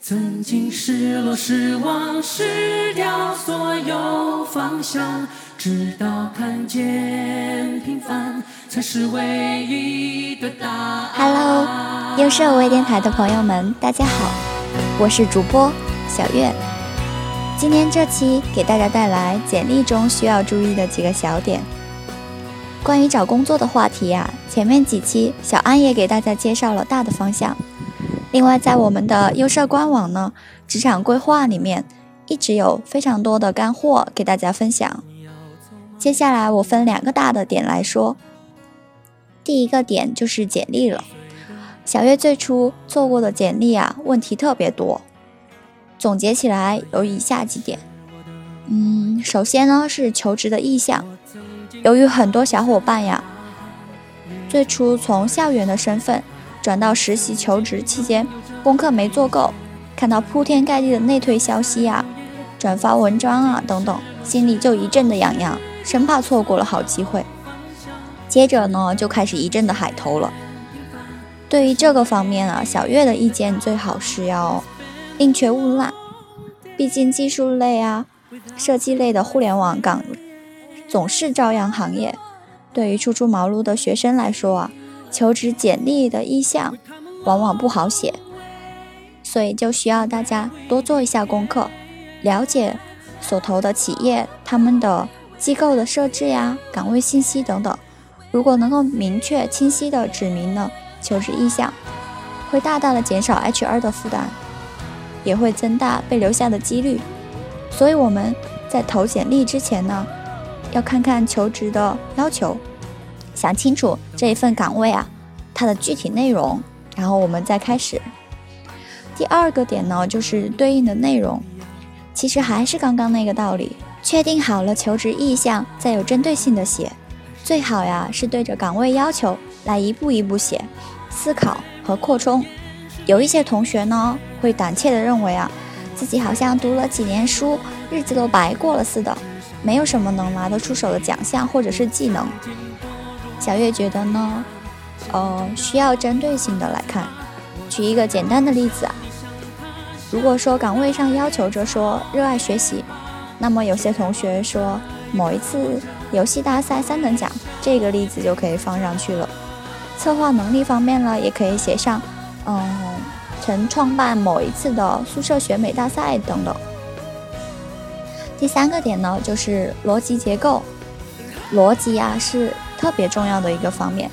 曾经失落、失望、失掉所有方向，直到看见平凡才是唯一的答案。Hello，优设微电台的朋友们，大家好，我是主播小月。今天这期给大家带来简历中需要注意的几个小点。关于找工作的话题呀，前面几期小安也给大家介绍了大的方向。另外，在我们的优设官网呢，职场规划里面一直有非常多的干货给大家分享。接下来我分两个大的点来说。第一个点就是简历了。小月最初做过的简历啊，问题特别多。总结起来有以下几点。嗯，首先呢是求职的意向。由于很多小伙伴呀，最初从校园的身份。转到实习求职期间，功课没做够，看到铺天盖地的内推消息啊、转发文章啊等等，心里就一阵的痒痒，生怕错过了好机会。接着呢，就开始一阵的海投了。对于这个方面啊，小月的意见最好是要宁缺毋滥，毕竟技术类啊、设计类的互联网岗总是朝阳行业，对于初出茅庐的学生来说啊。求职简历的意向往往不好写，所以就需要大家多做一下功课，了解所投的企业、他们的机构的设置呀、岗位信息等等。如果能够明确清晰的指明了求职意向，会大大的减少 HR 的负担，也会增大被留下的几率。所以我们在投简历之前呢，要看看求职的要求。想清楚这一份岗位啊，它的具体内容，然后我们再开始。第二个点呢，就是对应的内容，其实还是刚刚那个道理。确定好了求职意向，再有针对性的写，最好呀是对着岗位要求来一步一步写，思考和扩充。有一些同学呢，会胆怯的认为啊，自己好像读了几年书，日子都白过了似的，没有什么能拿得出手的奖项或者是技能。小月觉得呢，呃，需要针对性的来看。举一个简单的例子啊，如果说岗位上要求着说热爱学习，那么有些同学说某一次游戏大赛三等奖，这个例子就可以放上去了。策划能力方面呢，也可以写上，嗯，曾创办某一次的宿舍选美大赛等等。第三个点呢，就是逻辑结构，逻辑啊是。特别重要的一个方面，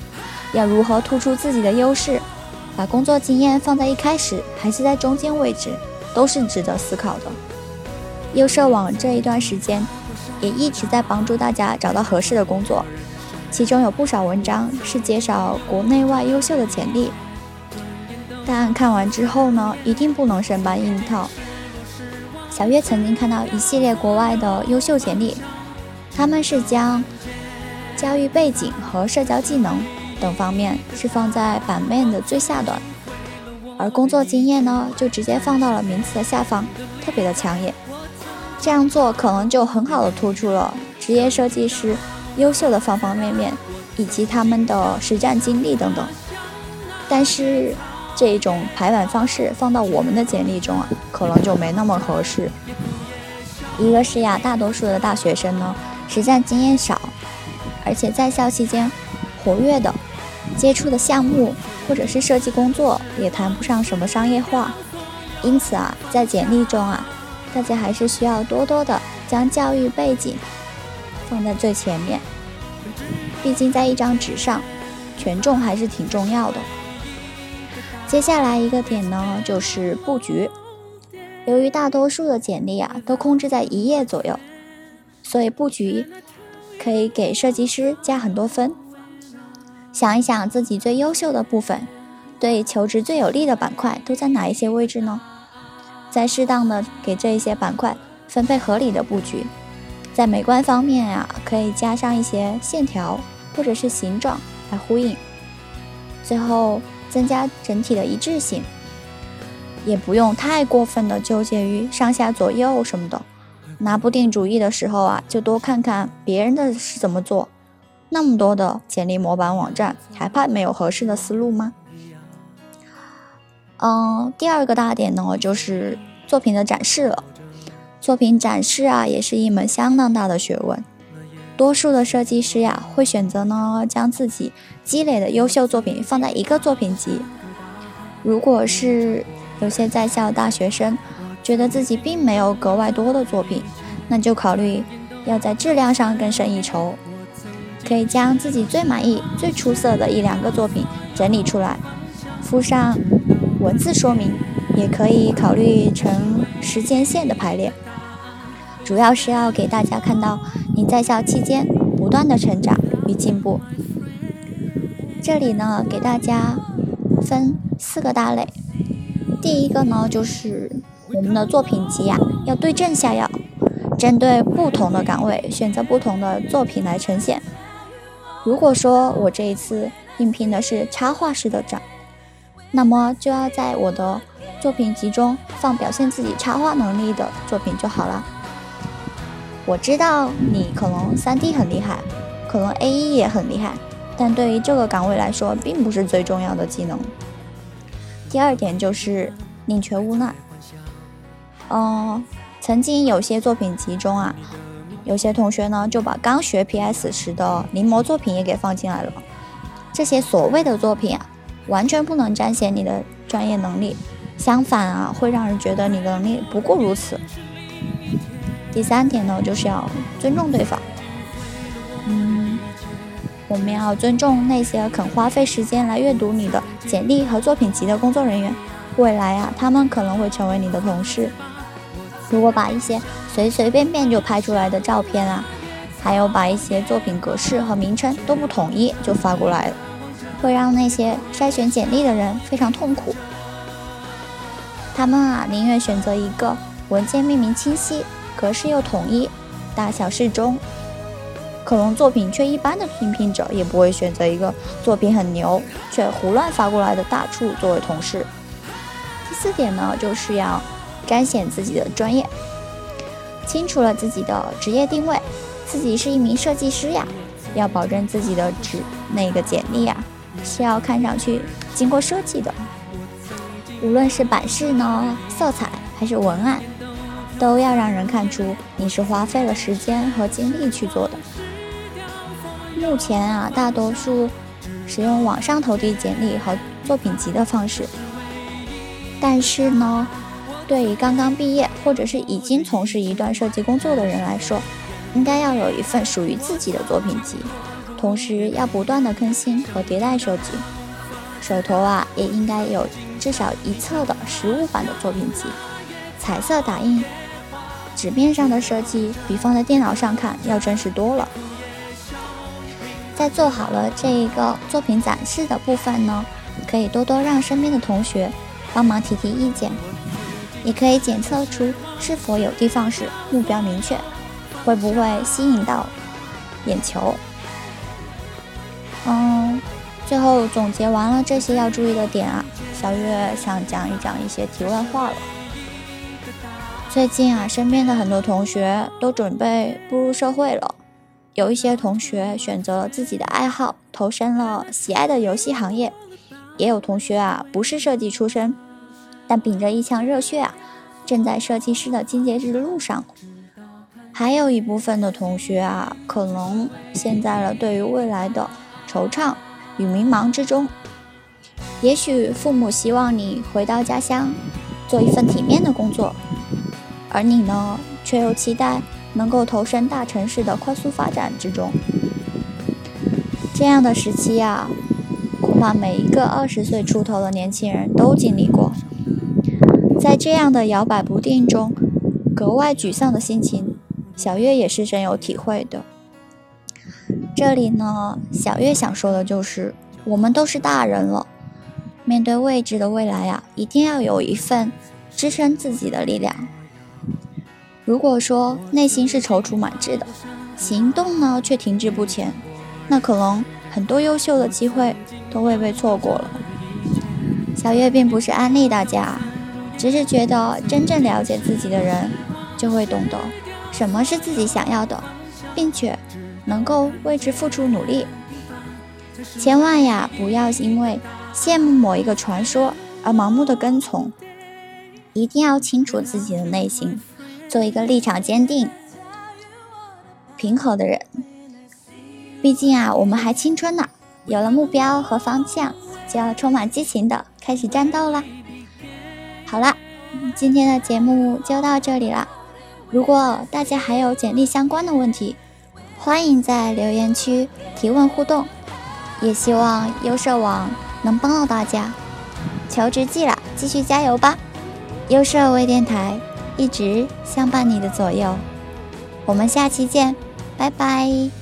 要如何突出自己的优势，把工作经验放在一开始还是在中间位置，都是值得思考的。优设网这一段时间也一直在帮助大家找到合适的工作，其中有不少文章是介绍国内外优秀的简历，但看完之后呢，一定不能生搬硬套。小月曾经看到一系列国外的优秀简历，他们是将。教育背景和社交技能等方面是放在版面的最下端，而工作经验呢，就直接放到了名词的下方，特别的抢眼。这样做可能就很好的突出了职业设计师优秀的方方面面，以及他们的实战经历等等。但是这种排版方式放到我们的简历中啊，可能就没那么合适。一个是呀，大多数的大学生呢，实战经验少。而且在校期间活跃的、接触的项目或者是设计工作也谈不上什么商业化，因此啊，在简历中啊，大家还是需要多多的将教育背景放在最前面。毕竟在一张纸上，权重还是挺重要的。接下来一个点呢，就是布局。由于大多数的简历啊都控制在一页左右，所以布局。可以给设计师加很多分。想一想自己最优秀的部分，对求职最有利的板块都在哪一些位置呢？再适当的给这一些板块分配合理的布局。在美观方面呀，可以加上一些线条或者是形状来呼应。最后增加整体的一致性，也不用太过分的纠结于上下左右什么的。拿不定主意的时候啊，就多看看别人的是怎么做。那么多的简历模板网站，还怕没有合适的思路吗？嗯，第二个大点呢，就是作品的展示了。作品展示啊，也是一门相当大的学问。多数的设计师呀，会选择呢，将自己积累的优秀作品放在一个作品集。如果是有些在校大学生，觉得自己并没有格外多的作品，那就考虑要在质量上更胜一筹。可以将自己最满意、最出色的一两个作品整理出来，附上文字说明，也可以考虑成时间线的排列。主要是要给大家看到你在校期间不断的成长与进步。这里呢，给大家分四个大类。第一个呢，就是我们的作品集呀，要对症下药，针对不同的岗位选择不同的作品来呈现。如果说我这一次应聘的是插画师的展，那么就要在我的作品集中放表现自己插画能力的作品就好了。我知道你可能三 D 很厉害，可能 A E 也很厉害，但对于这个岗位来说，并不是最重要的技能。第二点就是宁缺毋滥。嗯，曾经有些作品集中啊。有些同学呢，就把刚学 PS 时的临摹作品也给放进来了。这些所谓的作品啊，完全不能彰显你的专业能力，相反啊，会让人觉得你的能力不过如此。第三点呢，就是要尊重对方。嗯，我们要尊重那些肯花费时间来阅读你的简历和作品集的工作人员。未来啊，他们可能会成为你的同事。如果把一些随随便便就拍出来的照片啊，还有把一些作品格式和名称都不统一就发过来了，会让那些筛选简历的人非常痛苦。他们啊，宁愿选择一个文件命名清晰、格式又统一、大小适中，可能作品却一般的应聘者，也不会选择一个作品很牛却胡乱发过来的大处作为同事。第四点呢，就是要彰显自己的专业。清楚了自己的职业定位，自己是一名设计师呀，要保证自己的职那个简历呀是要看上去经过设计的，无论是版式呢、色彩还是文案，都要让人看出你是花费了时间和精力去做的。目前啊，大多数使用网上投递简历和作品集的方式，但是呢。对于刚刚毕业或者是已经从事一段设计工作的人来说，应该要有一份属于自己的作品集，同时要不断的更新和迭代设计。手头啊也应该有至少一册的实物版的作品集，彩色打印，纸面上的设计比放在电脑上看要真实多了。在做好了这一个作品展示的部分呢，可以多多让身边的同学帮忙提提意见。你可以检测出是否有地方是目标明确，会不会吸引到眼球。嗯，最后总结完了这些要注意的点啊，小月想讲一讲一些题外话了。最近啊，身边的很多同学都准备步入社会了，有一些同学选择了自己的爱好，投身了喜爱的游戏行业，也有同学啊，不是设计出身。但秉着一腔热血啊，正在设计师的进阶之路上。还有一部分的同学啊，可能陷在了对于未来的惆怅与迷茫之中。也许父母希望你回到家乡，做一份体面的工作，而你呢，却又期待能够投身大城市的快速发展之中。这样的时期啊，恐怕每一个二十岁出头的年轻人都经历过。在这样的摇摆不定中，格外沮丧的心情，小月也是深有体会的。这里呢，小月想说的就是，我们都是大人了，面对未知的未来呀，一定要有一份支撑自己的力量。如果说内心是踌躇满志的，行动呢却停滞不前，那可能很多优秀的机会都会被错过了。小月并不是安利大家。只是觉得真正了解自己的人，就会懂得什么是自己想要的，并且能够为之付出努力。千万呀，不要因为羡慕某一个传说而盲目的跟从。一定要清楚自己的内心，做一个立场坚定、平和的人。毕竟啊，我们还青春呢，有了目标和方向，就要充满激情的开始战斗啦。好了，今天的节目就到这里了。如果大家还有简历相关的问题，欢迎在留言区提问互动，也希望优设网能帮到大家。求职季了，继续加油吧！优设微电台一直相伴你的左右，我们下期见，拜拜。